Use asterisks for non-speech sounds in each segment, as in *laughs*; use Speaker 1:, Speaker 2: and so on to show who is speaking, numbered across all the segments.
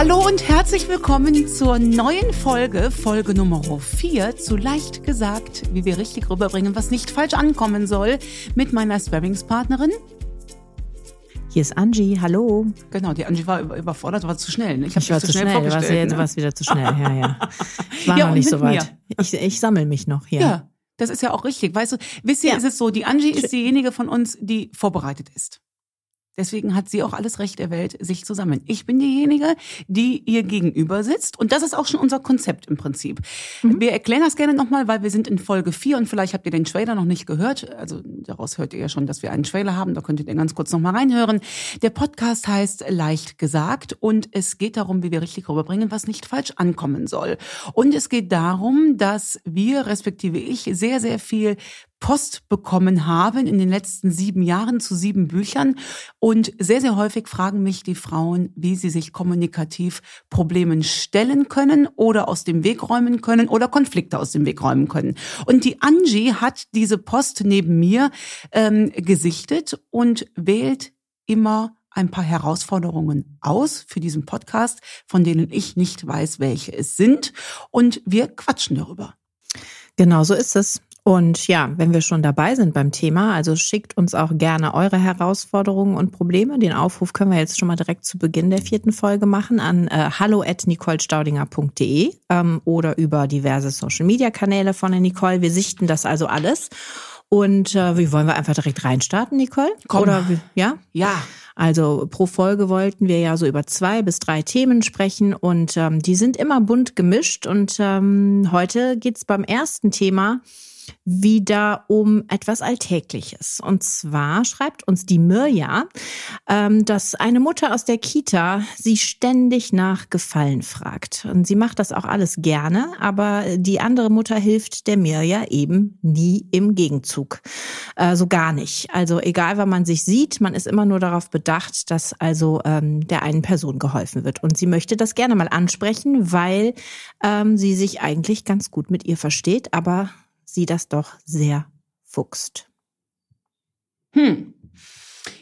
Speaker 1: Hallo und herzlich willkommen zur neuen Folge, Folge Nummer 4 zu leicht gesagt, wie wir richtig rüberbringen, was nicht falsch ankommen soll, mit meiner Sparringspartnerin.
Speaker 2: Hier ist Angie, hallo.
Speaker 1: Genau, die Angie war überfordert, war zu schnell. Ne?
Speaker 2: Ich, ich war zu schnell, schnell du, warst, ne? du warst wieder zu schnell. Ja, ja. Ich *laughs* war ja, noch nicht so weit. Ich, ich sammle mich noch hier.
Speaker 1: Ja, das ist ja auch richtig. Weißt du, wisst ihr, ja. ist es so, die Angie ist diejenige von uns, die vorbereitet ist. Deswegen hat sie auch alles Recht der Welt, sich zu sammeln. Ich bin diejenige, die ihr gegenüber sitzt. Und das ist auch schon unser Konzept im Prinzip. Mhm. Wir erklären das gerne nochmal, weil wir sind in Folge 4 und vielleicht habt ihr den Trailer noch nicht gehört. Also daraus hört ihr ja schon, dass wir einen Trailer haben. Da könntet ihr ganz kurz nochmal reinhören. Der Podcast heißt Leicht gesagt und es geht darum, wie wir richtig rüberbringen, was nicht falsch ankommen soll. Und es geht darum, dass wir, respektive ich, sehr, sehr viel Post bekommen haben in den letzten sieben Jahren zu sieben Büchern. Und sehr, sehr häufig fragen mich die Frauen, wie sie sich kommunikativ Problemen stellen können oder aus dem Weg räumen können oder Konflikte aus dem Weg räumen können. Und die Angie hat diese Post neben mir ähm, gesichtet und wählt immer ein paar Herausforderungen aus für diesen Podcast, von denen ich nicht weiß, welche es sind. Und wir quatschen darüber.
Speaker 2: Genau so ist es. Und ja, wenn wir schon dabei sind beim Thema, also schickt uns auch gerne eure Herausforderungen und Probleme. Den Aufruf können wir jetzt schon mal direkt zu Beginn der vierten Folge machen an äh, hallo at nicolestaudinger.de ähm, oder über diverse Social Media Kanäle von der Nicole. Wir sichten das also alles. Und äh, wie wollen wir einfach direkt reinstarten, Nicole?
Speaker 1: Komm. Oder wie,
Speaker 2: ja?
Speaker 1: Ja.
Speaker 2: Also pro Folge wollten wir ja so über zwei bis drei Themen sprechen und ähm, die sind immer bunt gemischt. Und ähm, heute geht's beim ersten Thema wieder um etwas Alltägliches. Und zwar schreibt uns die Mirja, ähm, dass eine Mutter aus der Kita sie ständig nach Gefallen fragt. Und sie macht das auch alles gerne, aber die andere Mutter hilft der Mirja eben nie im Gegenzug. Äh, so gar nicht. Also egal, wann man sich sieht, man ist immer nur darauf bedacht, dass also ähm, der einen Person geholfen wird. Und sie möchte das gerne mal ansprechen, weil ähm, sie sich eigentlich ganz gut mit ihr versteht, aber sie das doch sehr fuchst.
Speaker 1: Hm.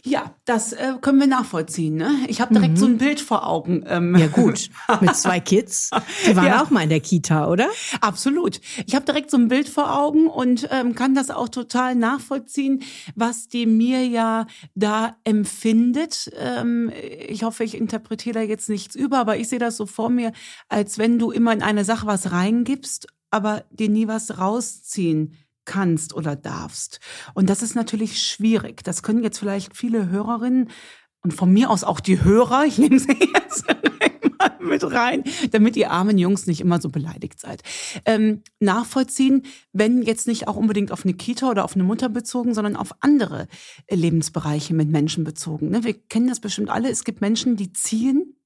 Speaker 1: Ja, das äh, können wir nachvollziehen. Ne? Ich habe direkt mhm. so ein Bild vor Augen.
Speaker 2: Ähm. Ja gut, mit zwei Kids. Die waren *laughs* ja. auch mal in der Kita, oder?
Speaker 1: Absolut. Ich habe direkt so ein Bild vor Augen und ähm, kann das auch total nachvollziehen, was die mir ja da empfindet. Ähm, ich hoffe, ich interpretiere da jetzt nichts über, aber ich sehe das so vor mir, als wenn du immer in eine Sache was reingibst aber dir nie was rausziehen kannst oder darfst. Und das ist natürlich schwierig. Das können jetzt vielleicht viele Hörerinnen und von mir aus auch die Hörer, ich nehme sie jetzt mal mit rein, damit ihr armen Jungs nicht immer so beleidigt seid, ähm, nachvollziehen, wenn jetzt nicht auch unbedingt auf eine Kita oder auf eine Mutter bezogen, sondern auf andere Lebensbereiche mit Menschen bezogen. Ne? Wir kennen das bestimmt alle. Es gibt Menschen, die ziehen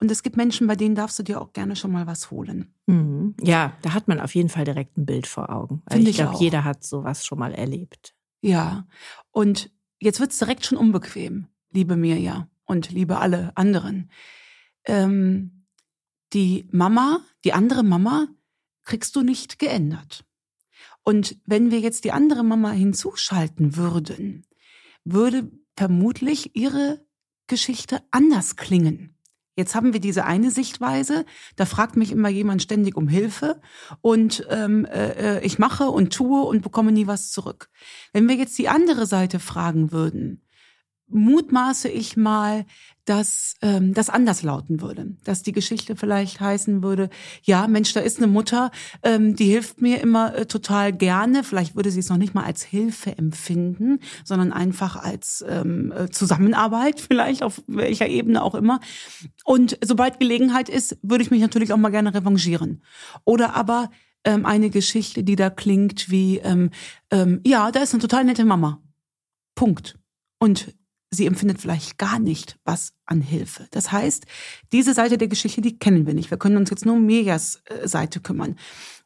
Speaker 1: und es gibt Menschen, bei denen darfst du dir auch gerne schon mal was holen.
Speaker 2: Mhm. Ja, da hat man auf jeden Fall direkt ein Bild vor Augen. Weil Finde ich, glaube, jeder hat sowas schon mal erlebt.
Speaker 1: Ja. Und jetzt wird's direkt schon unbequem, liebe Mirja und liebe alle anderen. Ähm, die Mama, die andere Mama, kriegst du nicht geändert. Und wenn wir jetzt die andere Mama hinzuschalten würden, würde vermutlich ihre Geschichte anders klingen. Jetzt haben wir diese eine Sichtweise, da fragt mich immer jemand ständig um Hilfe und ähm, äh, ich mache und tue und bekomme nie was zurück. Wenn wir jetzt die andere Seite fragen würden, mutmaße ich mal, dass ähm, das anders lauten würde. Dass die Geschichte vielleicht heißen würde, ja, Mensch, da ist eine Mutter, ähm, die hilft mir immer äh, total gerne. Vielleicht würde sie es noch nicht mal als Hilfe empfinden, sondern einfach als ähm, äh, Zusammenarbeit, *laughs* vielleicht auf welcher Ebene auch immer. Und sobald Gelegenheit ist, würde ich mich natürlich auch mal gerne revanchieren. Oder aber ähm, eine Geschichte, die da klingt wie, ähm, ähm, ja, da ist eine total nette Mama. Punkt. Und sie empfindet vielleicht gar nicht was an Hilfe. Das heißt, diese Seite der Geschichte, die kennen wir nicht. Wir können uns jetzt nur um Mirjas äh, Seite kümmern.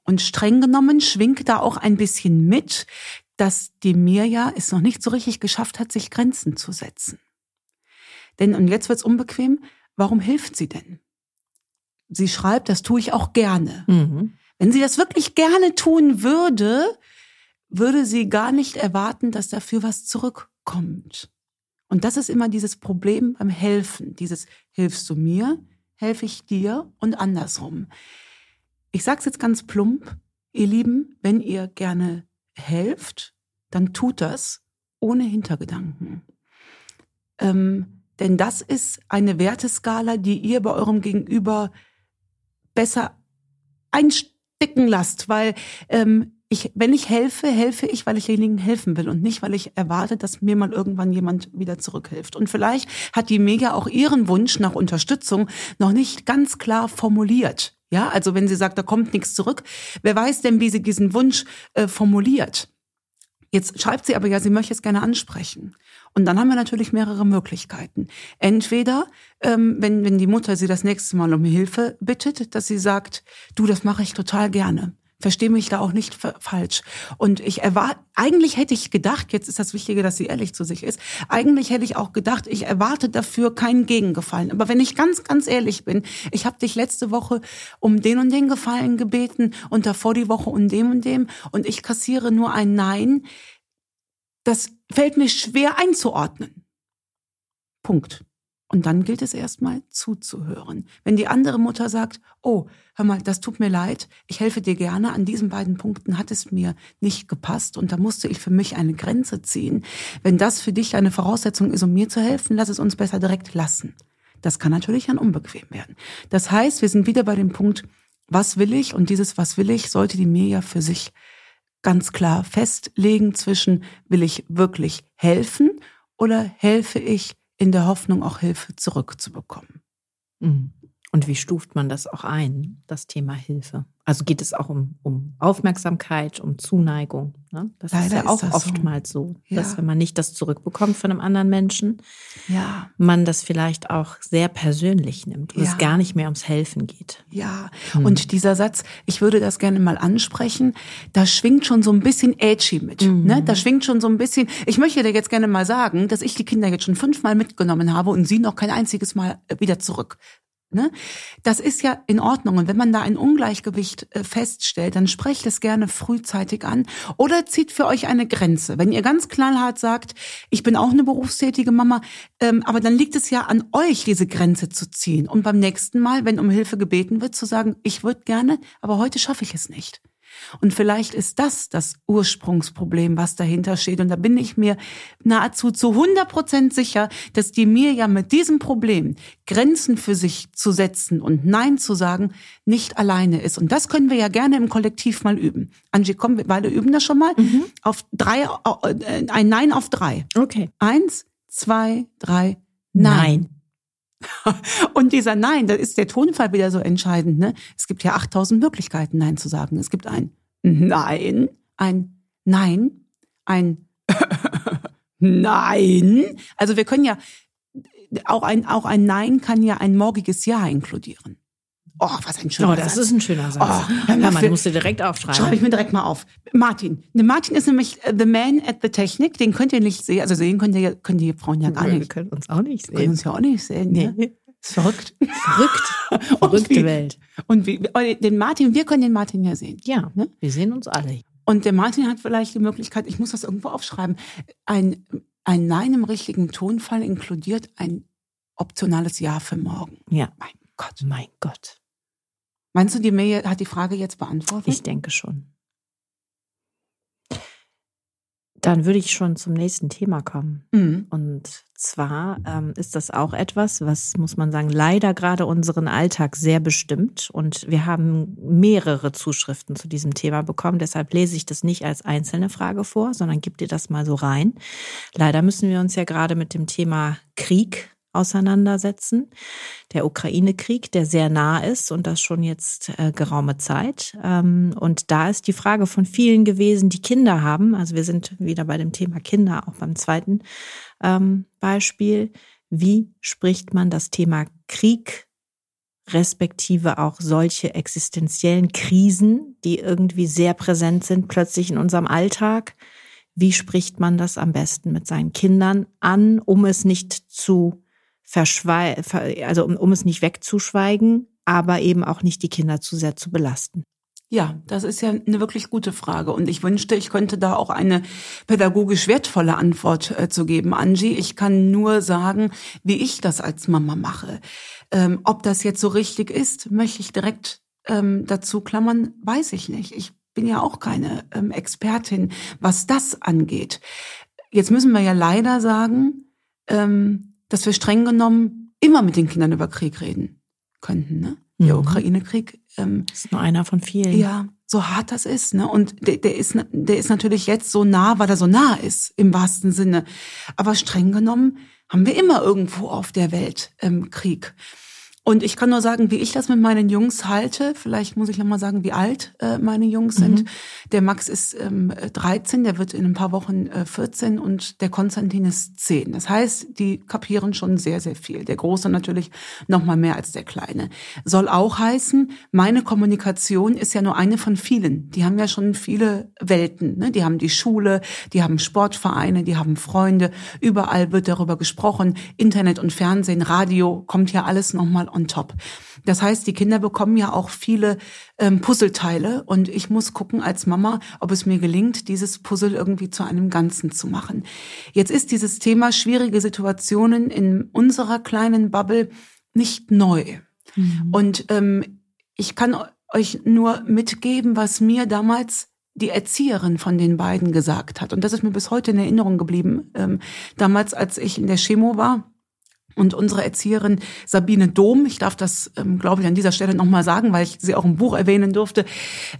Speaker 1: Und streng genommen schwingt da auch ein bisschen mit, dass die Mirja es noch nicht so richtig geschafft hat, sich Grenzen zu setzen. Denn, und jetzt wird's unbequem, warum hilft sie denn? Sie schreibt, das tue ich auch gerne. Mhm. Wenn sie das wirklich gerne tun würde, würde sie gar nicht erwarten, dass dafür was zurückkommt. Und das ist immer dieses Problem beim Helfen. Dieses, hilfst du mir, helfe ich dir und andersrum. Ich sage es jetzt ganz plump, ihr Lieben, wenn ihr gerne helft, dann tut das ohne Hintergedanken. Ähm, denn das ist eine Werteskala, die ihr bei eurem Gegenüber besser einstecken lasst, weil ähm, ich, wenn ich helfe, helfe ich, weil ich denjenigen helfen will und nicht, weil ich erwarte, dass mir mal irgendwann jemand wieder zurückhilft. Und vielleicht hat die Mega auch ihren Wunsch nach Unterstützung noch nicht ganz klar formuliert. Ja, also wenn sie sagt, da kommt nichts zurück, wer weiß denn, wie sie diesen Wunsch äh, formuliert? Jetzt schreibt sie aber ja, sie möchte es gerne ansprechen. Und dann haben wir natürlich mehrere Möglichkeiten. Entweder, ähm, wenn, wenn die Mutter sie das nächste Mal um Hilfe bittet, dass sie sagt, du, das mache ich total gerne. Verstehe mich da auch nicht falsch. Und ich erwarte, eigentlich hätte ich gedacht, jetzt ist das Wichtige, dass sie ehrlich zu sich ist, eigentlich hätte ich auch gedacht, ich erwarte dafür keinen Gegengefallen. Aber wenn ich ganz, ganz ehrlich bin, ich habe dich letzte Woche um den und den Gefallen gebeten und davor die Woche um dem und dem und ich kassiere nur ein Nein, das fällt mir schwer einzuordnen. Punkt. Und dann gilt es erstmal zuzuhören. Wenn die andere Mutter sagt, oh, hör mal, das tut mir leid, ich helfe dir gerne, an diesen beiden Punkten hat es mir nicht gepasst und da musste ich für mich eine Grenze ziehen. Wenn das für dich eine Voraussetzung ist, um mir zu helfen, lass es uns besser direkt lassen. Das kann natürlich dann unbequem werden. Das heißt, wir sind wieder bei dem Punkt, was will ich? Und dieses Was will ich sollte die mir ja für sich ganz klar festlegen zwischen, will ich wirklich helfen oder helfe ich in der Hoffnung, auch Hilfe zurückzubekommen.
Speaker 2: Mhm. Und wie stuft man das auch ein, das Thema Hilfe? Also geht es auch um, um Aufmerksamkeit, um Zuneigung. Ne? Das Leider ist ja auch ist oftmals so, so dass wenn man nicht das zurückbekommt von einem anderen Menschen, ja. man das vielleicht auch sehr persönlich nimmt und ja. es gar nicht mehr ums Helfen geht.
Speaker 1: Ja, hm. und dieser Satz, ich würde das gerne mal ansprechen, da schwingt schon so ein bisschen edgy mit. Mhm. Ne? Da schwingt schon so ein bisschen, ich möchte dir jetzt gerne mal sagen, dass ich die Kinder jetzt schon fünfmal mitgenommen habe und sie noch kein einziges Mal wieder zurück. Ne? Das ist ja in Ordnung. Und wenn man da ein Ungleichgewicht äh, feststellt, dann sprecht es gerne frühzeitig an oder zieht für euch eine Grenze. Wenn ihr ganz knallhart sagt, ich bin auch eine berufstätige Mama, ähm, aber dann liegt es ja an euch, diese Grenze zu ziehen. Und beim nächsten Mal, wenn um Hilfe gebeten wird, zu sagen, ich würde gerne, aber heute schaffe ich es nicht. Und vielleicht ist das das Ursprungsproblem, was dahinter steht. Und da bin ich mir nahezu zu 100 Prozent sicher, dass die mir ja mit diesem Problem, Grenzen für sich zu setzen und Nein zu sagen, nicht alleine ist. Und das können wir ja gerne im Kollektiv mal üben. Angie, komm, wir beide üben das schon mal. Mhm. Auf drei, äh, ein Nein auf drei.
Speaker 2: Okay.
Speaker 1: Eins, zwei, drei, Nein. Nein. *laughs* Und dieser Nein, da ist der Tonfall wieder so entscheidend. Ne? Es gibt ja 8000 Möglichkeiten, Nein zu sagen. Es gibt ein Nein, ein Nein, ein *laughs* Nein. Also wir können ja, auch ein, auch ein Nein kann ja ein morgiges Ja inkludieren. Oh, was ein schöner
Speaker 2: Satz. Oh, das Satz. ist ein schöner Satz. Oh, ja, man musst du direkt aufschreiben.
Speaker 1: Schreibe ich mir direkt mal auf. Martin. Martin ist nämlich äh, the man at the Technik. Den könnt ihr nicht sehen. Also sehen könnt ihr, können die Frauen ja gar nicht.
Speaker 2: Wir können uns auch nicht sehen.
Speaker 1: Wir können uns ja auch nicht sehen. Nee. Ne? Ist *laughs* verrückt.
Speaker 2: Verrückt. *laughs* Verrückte
Speaker 1: wie,
Speaker 2: Welt.
Speaker 1: Und wie, oh, den Martin, wir können den Martin ja sehen.
Speaker 2: Ja, ne? wir sehen uns alle.
Speaker 1: Und der Martin hat vielleicht die Möglichkeit, ich muss das irgendwo aufschreiben, ein, ein Nein im richtigen Tonfall inkludiert ein optionales Ja für morgen.
Speaker 2: Ja. Mein Gott. Mein Gott.
Speaker 1: Meinst du, die Mail hat die Frage jetzt beantwortet?
Speaker 2: Ich denke schon. Dann würde ich schon zum nächsten Thema kommen. Mhm. Und zwar ähm, ist das auch etwas, was, muss man sagen, leider gerade unseren Alltag sehr bestimmt. Und wir haben mehrere Zuschriften zu diesem Thema bekommen. Deshalb lese ich das nicht als einzelne Frage vor, sondern gib dir das mal so rein. Leider müssen wir uns ja gerade mit dem Thema Krieg auseinandersetzen. Der Ukraine-Krieg, der sehr nah ist und das schon jetzt äh, geraume Zeit. Ähm, und da ist die Frage von vielen gewesen, die Kinder haben. Also wir sind wieder bei dem Thema Kinder, auch beim zweiten ähm, Beispiel. Wie spricht man das Thema Krieg respektive auch solche existenziellen Krisen, die irgendwie sehr präsent sind, plötzlich in unserem Alltag? Wie spricht man das am besten mit seinen Kindern an, um es nicht zu verschweigen, also um, um es nicht wegzuschweigen, aber eben auch nicht die Kinder zu sehr zu belasten.
Speaker 1: Ja, das ist ja eine wirklich gute Frage. Und ich wünschte, ich könnte da auch eine pädagogisch wertvolle Antwort äh, zu geben, Angie. Ich kann nur sagen, wie ich das als Mama mache. Ähm, ob das jetzt so richtig ist, möchte ich direkt ähm, dazu klammern, weiß ich nicht. Ich bin ja auch keine ähm, Expertin, was das angeht. Jetzt müssen wir ja leider sagen, ähm, dass wir streng genommen immer mit den Kindern über Krieg reden könnten. Ne? Der mhm. Ukraine-Krieg.
Speaker 2: Ähm, ist nur einer von vielen.
Speaker 1: Ja, so hart das ist. Ne? Und der, der, ist, der ist natürlich jetzt so nah, weil er so nah ist, im wahrsten Sinne. Aber streng genommen haben wir immer irgendwo auf der Welt ähm, Krieg. Und ich kann nur sagen, wie ich das mit meinen Jungs halte. Vielleicht muss ich noch mal sagen, wie alt äh, meine Jungs mhm. sind. Der Max ist ähm, 13, der wird in ein paar Wochen äh, 14 und der Konstantin ist 10. Das heißt, die kapieren schon sehr, sehr viel. Der Große natürlich noch mal mehr als der Kleine. Soll auch heißen, meine Kommunikation ist ja nur eine von vielen. Die haben ja schon viele Welten. Ne? Die haben die Schule, die haben Sportvereine, die haben Freunde. Überall wird darüber gesprochen. Internet und Fernsehen, Radio, kommt ja alles noch mal on top. Das heißt, die Kinder bekommen ja auch viele ähm, Puzzleteile und ich muss gucken als Mama, ob es mir gelingt, dieses Puzzle irgendwie zu einem Ganzen zu machen. Jetzt ist dieses Thema schwierige Situationen in unserer kleinen Bubble nicht neu. Mhm. Und ähm, ich kann euch nur mitgeben, was mir damals die Erzieherin von den beiden gesagt hat. Und das ist mir bis heute in Erinnerung geblieben. Ähm, damals, als ich in der Chemo war, und unsere Erzieherin Sabine Dom, ich darf das, ähm, glaube ich, an dieser Stelle nochmal sagen, weil ich sie auch im Buch erwähnen durfte,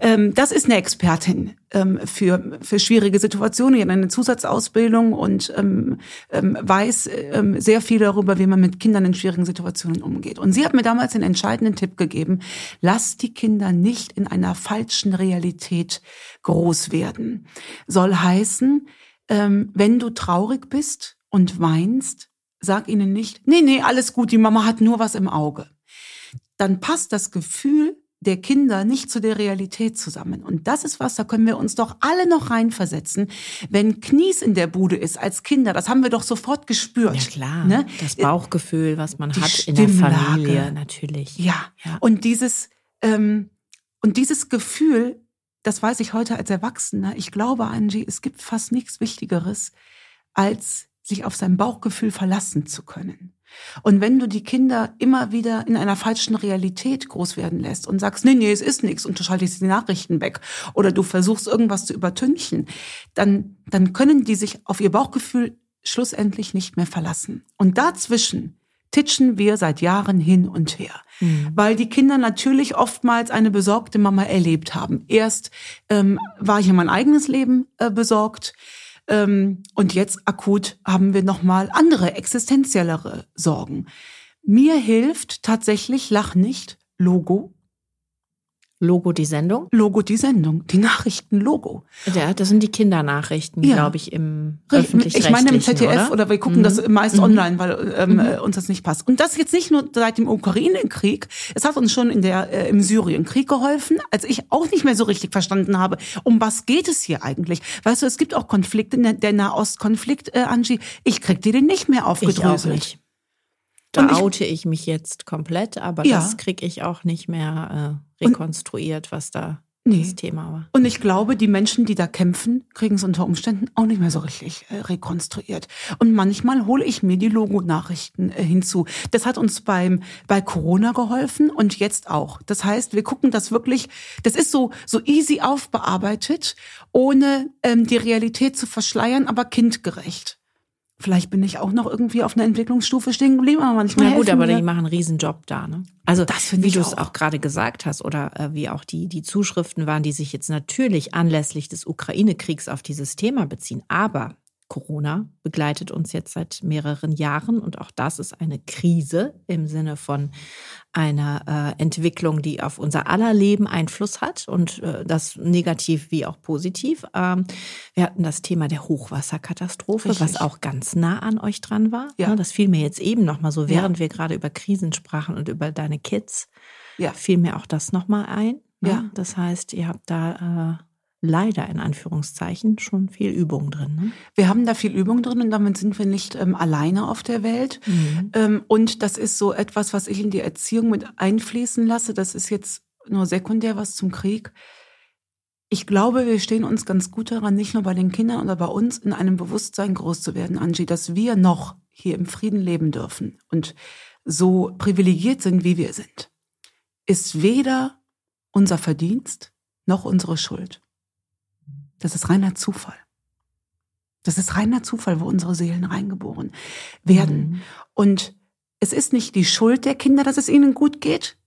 Speaker 1: ähm, das ist eine Expertin ähm, für, für schwierige Situationen, die hat eine Zusatzausbildung und ähm, ähm, weiß ähm, sehr viel darüber, wie man mit Kindern in schwierigen Situationen umgeht. Und sie hat mir damals den entscheidenden Tipp gegeben, lass die Kinder nicht in einer falschen Realität groß werden. Soll heißen, ähm, wenn du traurig bist und weinst, sag ihnen nicht, nee, nee, alles gut, die Mama hat nur was im Auge. Dann passt das Gefühl der Kinder nicht zu der Realität zusammen. Und das ist was, da können wir uns doch alle noch reinversetzen. Wenn Knies in der Bude ist als Kinder, das haben wir doch sofort gespürt.
Speaker 2: Ja klar, ne? das Bauchgefühl, was man Die hat Stimmlage. in der Familie, natürlich.
Speaker 1: Ja, ja. und dieses ähm, und dieses Gefühl, das weiß ich heute als Erwachsener. Ich glaube, Angie, es gibt fast nichts Wichtigeres als sich auf sein Bauchgefühl verlassen zu können. Und wenn du die Kinder immer wieder in einer falschen Realität groß werden lässt und sagst, nee, nee, es ist nichts und du schaltest die Nachrichten weg oder du versuchst irgendwas zu übertünchen, dann, dann können die sich auf ihr Bauchgefühl schlussendlich nicht mehr verlassen. Und dazwischen titschen wir seit Jahren hin und her, mhm. weil die Kinder natürlich oftmals eine besorgte Mama erlebt haben. Erst ähm, war ich in mein eigenes Leben äh, besorgt, und jetzt akut haben wir nochmal andere existenziellere Sorgen. Mir hilft tatsächlich Lach nicht Logo
Speaker 2: Logo die Sendung?
Speaker 1: Logo die Sendung, die Nachrichten-Logo.
Speaker 2: Ja, das sind die Kindernachrichten, ja. glaube ich, im öffentlich
Speaker 1: Ich meine im ZDF oder, oder wir gucken mhm. das meist mhm. online, weil ähm, mhm. Äh, uns das nicht passt. Und das jetzt nicht nur seit dem Ukraine-Krieg. Es hat uns schon in der äh, im Syrien-Krieg geholfen, als ich auch nicht mehr so richtig verstanden habe, um was geht es hier eigentlich. Weißt du, es gibt auch Konflikte, der Nahostkonflikt, äh, Angie. Ich krieg dir den nicht mehr aufgedröselt. Ich auch nicht.
Speaker 2: Da ich, oute ich mich jetzt komplett, aber ja. das kriege ich auch nicht mehr äh, rekonstruiert, was da nee. das Thema war.
Speaker 1: Und ich glaube, die Menschen, die da kämpfen, kriegen es unter Umständen auch nicht mehr so richtig äh, rekonstruiert. Und manchmal hole ich mir die Logonachrichten äh, hinzu. Das hat uns beim bei Corona geholfen und jetzt auch. Das heißt, wir gucken das wirklich. Das ist so so easy aufbearbeitet, ohne ähm, die Realität zu verschleiern, aber kindgerecht. Vielleicht bin ich auch noch irgendwie auf einer Entwicklungsstufe stehen geblieben, aber manchmal.
Speaker 2: Na gut, aber mir. die machen einen Riesenjob da, ne? Also, das wie du es auch, auch gerade gesagt hast, oder äh, wie auch die, die Zuschriften waren, die sich jetzt natürlich anlässlich des Ukraine-Kriegs auf dieses Thema beziehen. Aber Corona begleitet uns jetzt seit mehreren Jahren und auch das ist eine Krise im Sinne von einer äh, Entwicklung, die auf unser aller Leben Einfluss hat und äh, das negativ wie auch positiv. Ähm, wir hatten das Thema der Hochwasserkatastrophe, Richtig. was auch ganz nah an euch dran war. Ja. Das fiel mir jetzt eben nochmal so, während ja. wir gerade über Krisen sprachen und über deine Kids, ja. fiel mir auch das nochmal ein. Ne? Ja. Das heißt, ihr habt da äh, leider in Anführungszeichen schon viel Übung drin. Ne?
Speaker 1: Wir haben da viel Übung drin und damit sind wir nicht ähm, alleine auf der Welt. Mhm. Ähm, und das ist so etwas, was ich in die Erziehung mit einfließen lasse. Das ist jetzt nur sekundär was zum Krieg. ich glaube, wir stehen uns ganz gut daran, nicht nur bei den Kindern oder bei uns in einem Bewusstsein groß zu werden, Angie, dass wir noch hier im Frieden leben dürfen und so privilegiert sind, wie wir sind, ist weder unser Verdienst noch unsere Schuld. Das ist reiner Zufall. Das ist reiner Zufall, wo unsere Seelen reingeboren werden. Mhm. Und es ist nicht die Schuld der Kinder, dass es ihnen gut geht,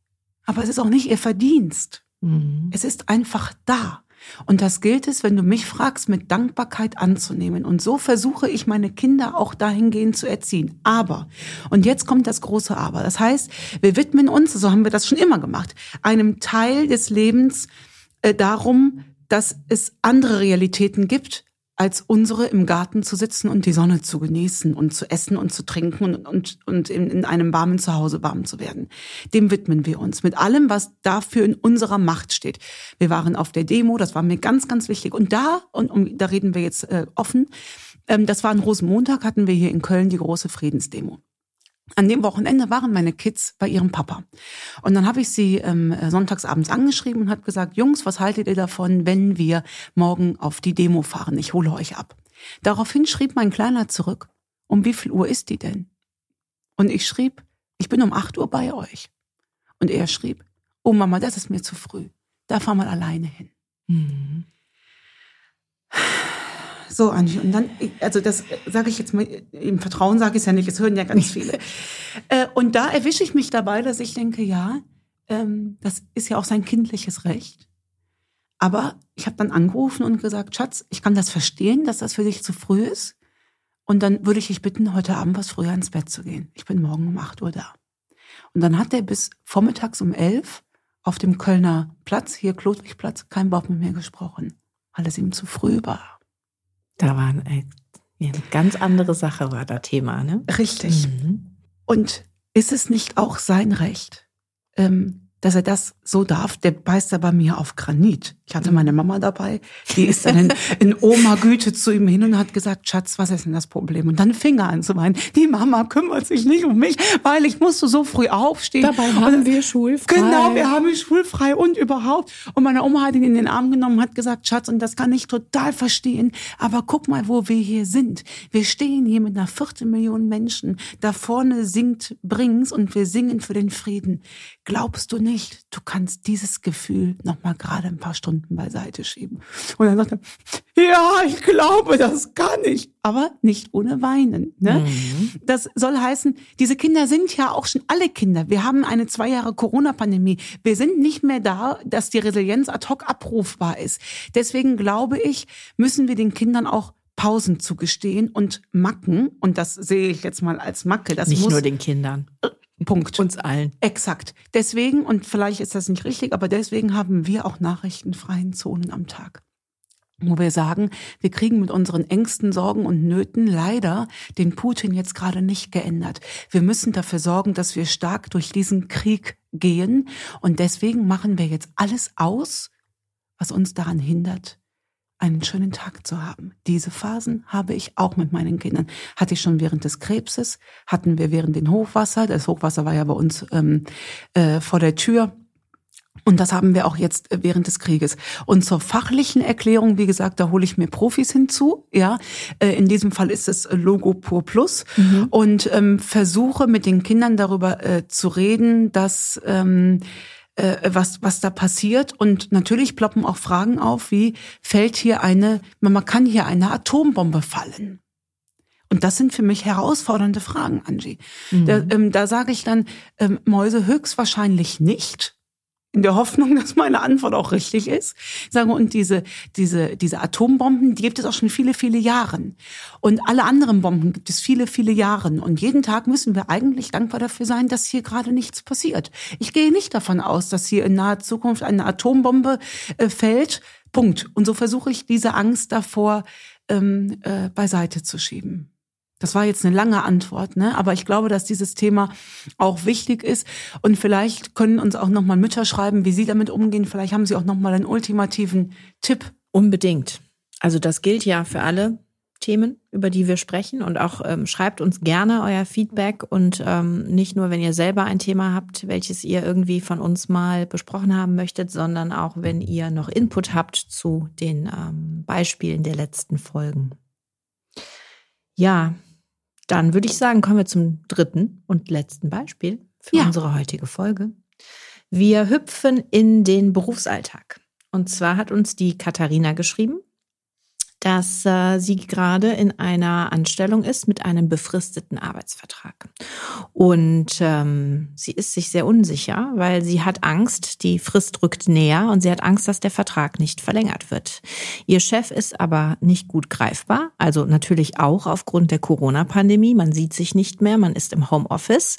Speaker 1: aber es ist auch nicht ihr Verdienst. Mhm. Es ist einfach da. Und das gilt es, wenn du mich fragst, mit Dankbarkeit anzunehmen. Und so versuche ich meine Kinder auch dahingehend zu erziehen. Aber, und jetzt kommt das große Aber. Das heißt, wir widmen uns, so haben wir das schon immer gemacht, einem Teil des Lebens äh, darum, dass es andere Realitäten gibt, als unsere im Garten zu sitzen und die Sonne zu genießen und zu essen und zu trinken und, und, und in, in einem warmen Zuhause warm zu werden. Dem widmen wir uns mit allem, was dafür in unserer Macht steht. Wir waren auf der Demo, das war mir ganz, ganz wichtig. Und da, und um, da reden wir jetzt äh, offen, ähm, das war ein Rosenmontag, hatten wir hier in Köln die große Friedensdemo. An dem Wochenende waren meine Kids bei ihrem Papa. Und dann habe ich sie ähm, sonntagsabends angeschrieben und habe gesagt, Jungs, was haltet ihr davon, wenn wir morgen auf die Demo fahren? Ich hole euch ab. Daraufhin schrieb mein Kleiner zurück, um wie viel Uhr ist die denn? Und ich schrieb, ich bin um acht Uhr bei euch. Und er schrieb, oh Mama, das ist mir zu früh. Da fahr mal alleine hin. Mhm. So, Angie, und dann, also das sage ich jetzt mal, im Vertrauen sage ich es ja nicht, es hören ja ganz viele. *laughs* äh, und da erwische ich mich dabei, dass ich denke, ja, ähm, das ist ja auch sein kindliches Recht. Aber ich habe dann angerufen und gesagt, Schatz, ich kann das verstehen, dass das für dich zu früh ist. Und dann würde ich dich bitten, heute Abend was früher ins Bett zu gehen. Ich bin morgen um 8 Uhr da. Und dann hat er bis vormittags um 11 auf dem Kölner Platz, hier Klodwigplatz, kein Wort mit mir gesprochen, weil es ihm zu früh war.
Speaker 2: Da war ein, eine ganz andere Sache war da Thema, ne?
Speaker 1: Richtig. Mhm. Und ist es nicht auch sein Recht, ähm, dass er das so darf, der beißt er bei mir auf Granit. Ich hatte meine Mama dabei, die ist dann in, in Oma-Güte zu ihm hin und hat gesagt, Schatz, was ist denn das Problem? Und dann fing er an zu meinen, die Mama kümmert sich nicht um mich, weil ich musste so früh aufstehen.
Speaker 2: Dabei haben und, wir schulfrei.
Speaker 1: Genau, wir haben schulfrei und überhaupt. Und meine Oma hat ihn in den Arm genommen und hat gesagt, Schatz, und das kann ich total verstehen, aber guck mal, wo wir hier sind. Wir stehen hier mit einer Viertelmillion Menschen. Da vorne singt Brings und wir singen für den Frieden. Glaubst du nicht, du kannst dieses Gefühl noch mal gerade ein paar Stunden beiseite schieben? Und dann sagt er, ja, ich glaube, das kann ich, aber nicht ohne weinen. Ne? Mhm. Das soll heißen, diese Kinder sind ja auch schon alle Kinder. Wir haben eine zwei Jahre Corona-Pandemie. Wir sind nicht mehr da, dass die Resilienz ad hoc abrufbar ist. Deswegen glaube ich, müssen wir den Kindern auch Pausen zugestehen und Macken, und das sehe ich jetzt mal als Macke. Das
Speaker 2: nicht
Speaker 1: muss,
Speaker 2: nur den Kindern.
Speaker 1: Punkt.
Speaker 2: Uns allen.
Speaker 1: Exakt. Deswegen, und vielleicht ist das nicht richtig, aber deswegen haben wir auch nachrichtenfreien Zonen am Tag. Wo wir sagen, wir kriegen mit unseren Ängsten, Sorgen und Nöten leider den Putin jetzt gerade nicht geändert. Wir müssen dafür sorgen, dass wir stark durch diesen Krieg gehen. Und deswegen machen wir jetzt alles aus, was uns daran hindert, einen schönen Tag zu haben. Diese Phasen habe ich auch mit meinen Kindern. Hatte ich schon während des Krebses, hatten wir während den Hochwasser. Das Hochwasser war ja bei uns ähm, äh, vor der Tür. Und das haben wir auch jetzt äh, während des Krieges. Und zur fachlichen Erklärung, wie gesagt, da hole ich mir Profis hinzu. Ja, äh, in diesem Fall ist es Logo Pur Plus mhm. und ähm, versuche mit den Kindern darüber äh, zu reden, dass ähm, äh, was, was da passiert. Und natürlich ploppen auch Fragen auf, wie fällt hier eine, man kann hier eine Atombombe fallen? Und das sind für mich herausfordernde Fragen, Angie. Mhm. Da, ähm, da sage ich dann, ähm, Mäuse höchstwahrscheinlich nicht in der Hoffnung, dass meine Antwort auch richtig ist. Sagen und diese diese diese Atombomben, die gibt es auch schon viele viele Jahren und alle anderen Bomben gibt es viele viele Jahren und jeden Tag müssen wir eigentlich dankbar dafür sein, dass hier gerade nichts passiert. Ich gehe nicht davon aus, dass hier in naher Zukunft eine Atombombe äh, fällt. Punkt. Und so versuche ich diese Angst davor ähm, äh, beiseite zu schieben. Das war jetzt eine lange Antwort, ne? Aber ich glaube, dass dieses Thema auch wichtig ist und vielleicht können uns auch nochmal Mütter schreiben, wie sie damit umgehen. Vielleicht haben sie auch nochmal einen ultimativen Tipp.
Speaker 2: Unbedingt. Also das gilt ja für alle Themen, über die wir sprechen. Und auch ähm, schreibt uns gerne euer Feedback und ähm, nicht nur, wenn ihr selber ein Thema habt, welches ihr irgendwie von uns mal besprochen haben möchtet, sondern auch, wenn ihr noch Input habt zu den ähm, Beispielen der letzten Folgen. Ja, dann würde ich sagen, kommen wir zum dritten und letzten Beispiel für ja. unsere heutige Folge. Wir hüpfen in den Berufsalltag. Und zwar hat uns die Katharina geschrieben dass äh, sie gerade in einer Anstellung ist mit einem befristeten Arbeitsvertrag. Und ähm, sie ist sich sehr unsicher, weil sie hat Angst, die Frist rückt näher und sie hat Angst, dass der Vertrag nicht verlängert wird. Ihr Chef ist aber nicht gut greifbar, also natürlich auch aufgrund der Corona-Pandemie. Man sieht sich nicht mehr, man ist im Homeoffice,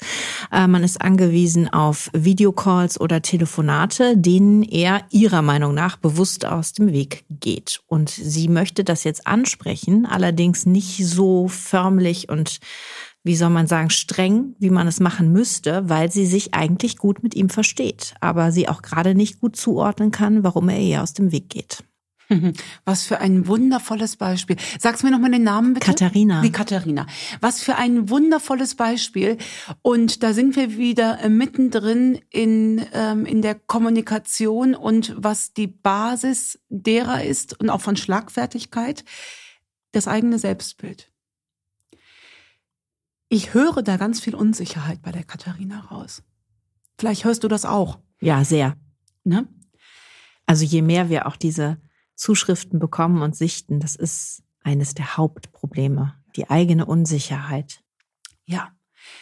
Speaker 2: äh, man ist angewiesen auf Videocalls oder Telefonate, denen er ihrer Meinung nach bewusst aus dem Weg geht. Und sie möchte, dass das jetzt ansprechen, allerdings nicht so förmlich und wie soll man sagen, streng, wie man es machen müsste, weil sie sich eigentlich gut mit ihm versteht, aber sie auch gerade nicht gut zuordnen kann, warum er ihr aus dem Weg geht. *laughs*
Speaker 1: Was für ein wundervolles Beispiel. Sag's mir nochmal den Namen bitte.
Speaker 2: Katharina.
Speaker 1: Die Katharina. Was für ein wundervolles Beispiel. Und da sind wir wieder äh, mittendrin in, ähm, in der Kommunikation und was die Basis derer ist und auch von Schlagfertigkeit, das eigene Selbstbild. Ich höre da ganz viel Unsicherheit bei der Katharina raus. Vielleicht hörst du das auch.
Speaker 2: Ja, sehr. Ne? Also je mehr wir auch diese Zuschriften bekommen und sichten, das ist eines der Hauptprobleme, die eigene Unsicherheit.
Speaker 1: Ja,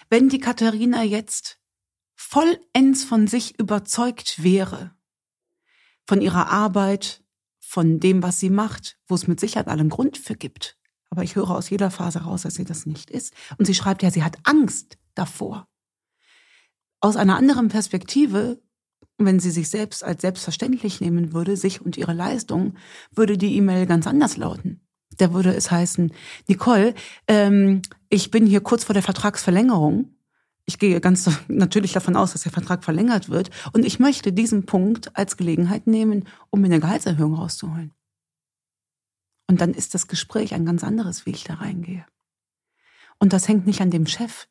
Speaker 1: wenn die Katharina jetzt vollends von sich überzeugt wäre, von ihrer Arbeit, von dem, was sie macht, wo es mit Sicherheit allen Grund für gibt. Aber ich höre aus jeder Phase raus, dass sie das nicht ist. Und sie schreibt ja, sie hat Angst davor. Aus einer anderen Perspektive wenn sie sich selbst als selbstverständlich nehmen würde, sich und ihre Leistung, würde die E-Mail ganz anders lauten. Da würde es heißen, Nicole, ähm, ich bin hier kurz vor der Vertragsverlängerung. Ich gehe ganz *laughs* natürlich davon aus, dass der Vertrag verlängert wird. Und ich möchte diesen Punkt als Gelegenheit nehmen, um mir eine Gehaltserhöhung rauszuholen. Und dann ist das Gespräch ein ganz anderes, wie ich da reingehe. Und das hängt nicht an dem Chef,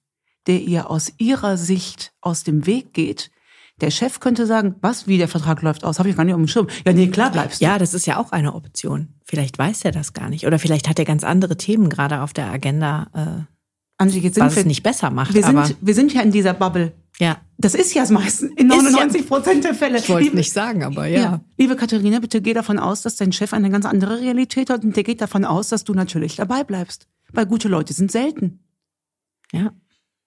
Speaker 1: der ihr aus ihrer Sicht aus dem Weg geht, der Chef könnte sagen, was, wie der Vertrag läuft aus, habe ich gar nicht auf dem Schirm. Ja, nee, klar bleibst
Speaker 2: du. Ja, das ist ja auch eine Option. Vielleicht weiß er das gar nicht. Oder vielleicht hat er ganz andere Themen gerade auf der Agenda, äh,
Speaker 1: Anzi, jetzt
Speaker 2: was wir, es nicht besser macht.
Speaker 1: Wir sind, wir sind ja in dieser Bubble.
Speaker 2: Ja.
Speaker 1: Das ist ja das meiste, in 99 Prozent der Fälle.
Speaker 2: Ich wollte nicht sagen, aber ja. ja.
Speaker 1: Liebe Katharina, bitte geh davon aus, dass dein Chef eine ganz andere Realität hat und der geht davon aus, dass du natürlich dabei bleibst. Weil gute Leute sind selten.
Speaker 2: Ja.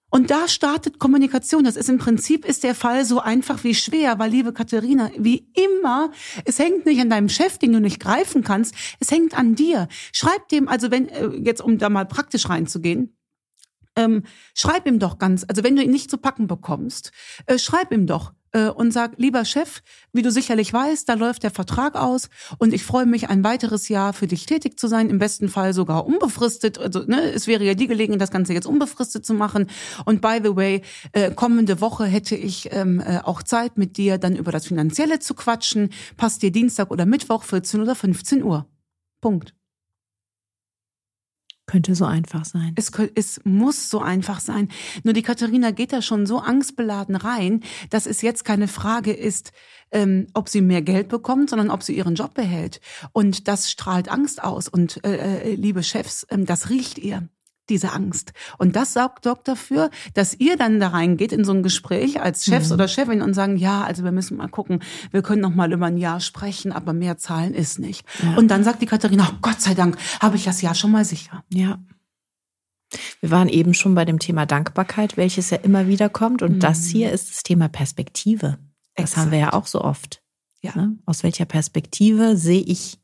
Speaker 1: Und da startet Kommunikation. Das ist im Prinzip ist der Fall so einfach wie schwer, weil liebe Katharina, wie immer, es hängt nicht an deinem Chef, den du nicht greifen kannst, es hängt an dir. Schreib dem, also wenn, äh, jetzt um da mal praktisch reinzugehen, ähm, schreib ihm doch ganz, also wenn du ihn nicht zu packen bekommst, äh, schreib ihm doch, äh, und sag, lieber Chef, wie du sicherlich weißt, da läuft der Vertrag aus und ich freue mich, ein weiteres Jahr für dich tätig zu sein, im besten Fall sogar unbefristet. Also ne, es wäre ja die Gelegenheit, das Ganze jetzt unbefristet zu machen. Und by the way, äh, kommende Woche hätte ich ähm, äh, auch Zeit, mit dir dann über das Finanzielle zu quatschen. Passt dir Dienstag oder Mittwoch, 14 oder 15 Uhr. Punkt.
Speaker 2: Könnte so einfach sein.
Speaker 1: Es, es, muss so einfach sein. Nur die Katharina geht da schon so angstbeladen rein, dass es jetzt keine Frage ist, ähm, ob sie mehr Geld bekommt, sondern ob sie ihren Job behält. Und das strahlt Angst aus. Und äh, äh liebe Chefs, ähm, das riecht ihr diese Angst. Und das sorgt, sorgt dafür, dass ihr dann da reingeht in so ein Gespräch als Chefs mhm. oder Chefin und sagen, ja, also wir müssen mal gucken, wir können noch mal über ein Jahr sprechen, aber mehr zahlen ist nicht. Ja. Und dann sagt die Katharina, oh, Gott sei Dank, habe ich das Jahr schon mal sicher.
Speaker 2: Ja. Wir waren eben schon bei dem Thema Dankbarkeit, welches ja immer wieder kommt. Und mhm. das hier ist das Thema Perspektive. Das Exakt. haben wir ja auch so oft. Ja. Ne? Aus welcher Perspektive sehe ich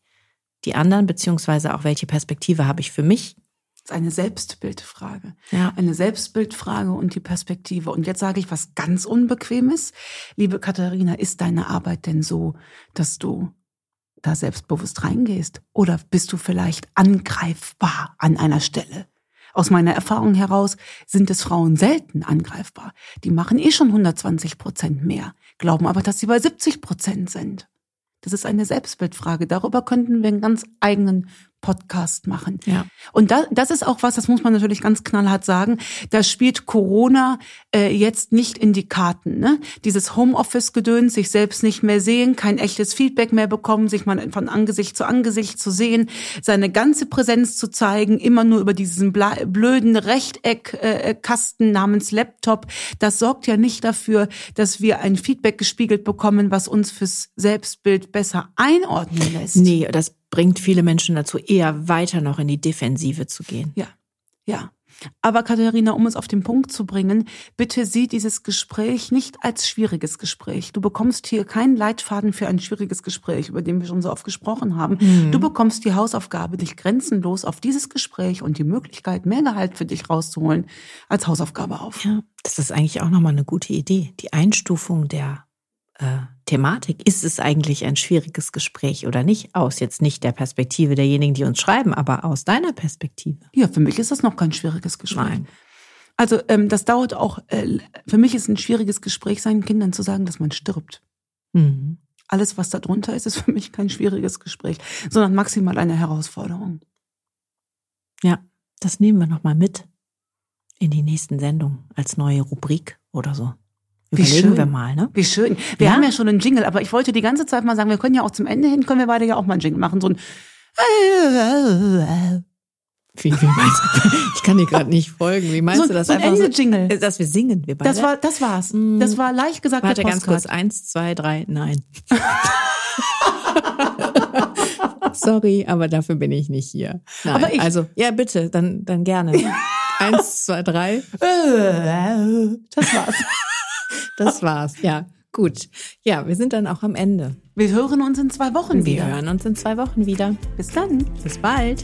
Speaker 2: die anderen, beziehungsweise auch welche Perspektive habe ich für mich?
Speaker 1: Das ist eine Selbstbildfrage. Ja. Eine Selbstbildfrage und die Perspektive. Und jetzt sage ich was ganz Unbequemes. Liebe Katharina, ist deine Arbeit denn so, dass du da selbstbewusst reingehst? Oder bist du vielleicht angreifbar an einer Stelle? Aus meiner Erfahrung heraus sind es Frauen selten angreifbar. Die machen eh schon 120 Prozent mehr, glauben aber, dass sie bei 70 Prozent sind. Das ist eine Selbstbildfrage. Darüber könnten wir einen ganz eigenen Podcast machen.
Speaker 2: Ja.
Speaker 1: Und da, das ist auch was, das muss man natürlich ganz knallhart sagen, da spielt Corona äh, jetzt nicht in die Karten. Ne? Dieses Homeoffice-Gedöns, sich selbst nicht mehr sehen, kein echtes Feedback mehr bekommen, sich mal von Angesicht zu Angesicht zu sehen, seine ganze Präsenz zu zeigen, immer nur über diesen blöden Rechteckkasten äh, namens Laptop, das sorgt ja nicht dafür, dass wir ein Feedback gespiegelt bekommen, was uns fürs Selbstbild besser einordnen lässt.
Speaker 2: Nee, das bringt viele Menschen dazu, eher weiter noch in die Defensive zu gehen.
Speaker 1: Ja, ja. Aber Katharina, um es auf den Punkt zu bringen, bitte sieh dieses Gespräch nicht als schwieriges Gespräch. Du bekommst hier keinen Leitfaden für ein schwieriges Gespräch, über den wir schon so oft gesprochen haben. Mhm. Du bekommst die Hausaufgabe, dich grenzenlos auf dieses Gespräch und die Möglichkeit, mehr Gehalt für dich rauszuholen, als Hausaufgabe auf.
Speaker 2: Ja, das ist eigentlich auch nochmal eine gute Idee. Die Einstufung der äh, Thematik. Ist es eigentlich ein schwieriges Gespräch oder nicht? Aus jetzt nicht der Perspektive derjenigen, die uns schreiben, aber aus deiner Perspektive.
Speaker 1: Ja, für mich ist das noch kein schwieriges Gespräch. Nein. Also ähm, das dauert auch, äh, für mich ist ein schwieriges Gespräch, seinen Kindern zu sagen, dass man stirbt. Mhm. Alles, was da drunter ist, ist für mich kein schwieriges Gespräch, sondern maximal eine Herausforderung.
Speaker 2: Ja, das nehmen wir nochmal mit in die nächsten Sendungen als neue Rubrik oder so. Überlegen wir mal, ne?
Speaker 1: Wie schön. Wir ja? haben ja schon einen Jingle, aber ich wollte die ganze Zeit mal sagen, wir können ja auch zum Ende hin, können wir beide ja auch mal einen Jingle machen. So ein
Speaker 2: wie, wie meinst du? Ich kann dir gerade nicht folgen. Wie meinst so, du das?
Speaker 1: So ein Ende Jingle.
Speaker 2: So, dass wir singen, wir beide.
Speaker 1: Das war, das war's. Mm. Das war leicht gesagt.
Speaker 2: Warte ganz kurz. Eins, zwei, drei, nein. *laughs* Sorry, aber dafür bin ich nicht hier. Nein. Aber ich, also, ja, bitte, dann, dann gerne. *laughs* Eins, zwei, drei.
Speaker 1: Das war's.
Speaker 2: Das war's, ja. Gut. Ja, wir sind dann auch am Ende.
Speaker 1: Wir hören uns in zwei Wochen
Speaker 2: wir
Speaker 1: wieder.
Speaker 2: Wir hören uns in zwei Wochen wieder.
Speaker 1: Bis dann.
Speaker 2: Bis bald.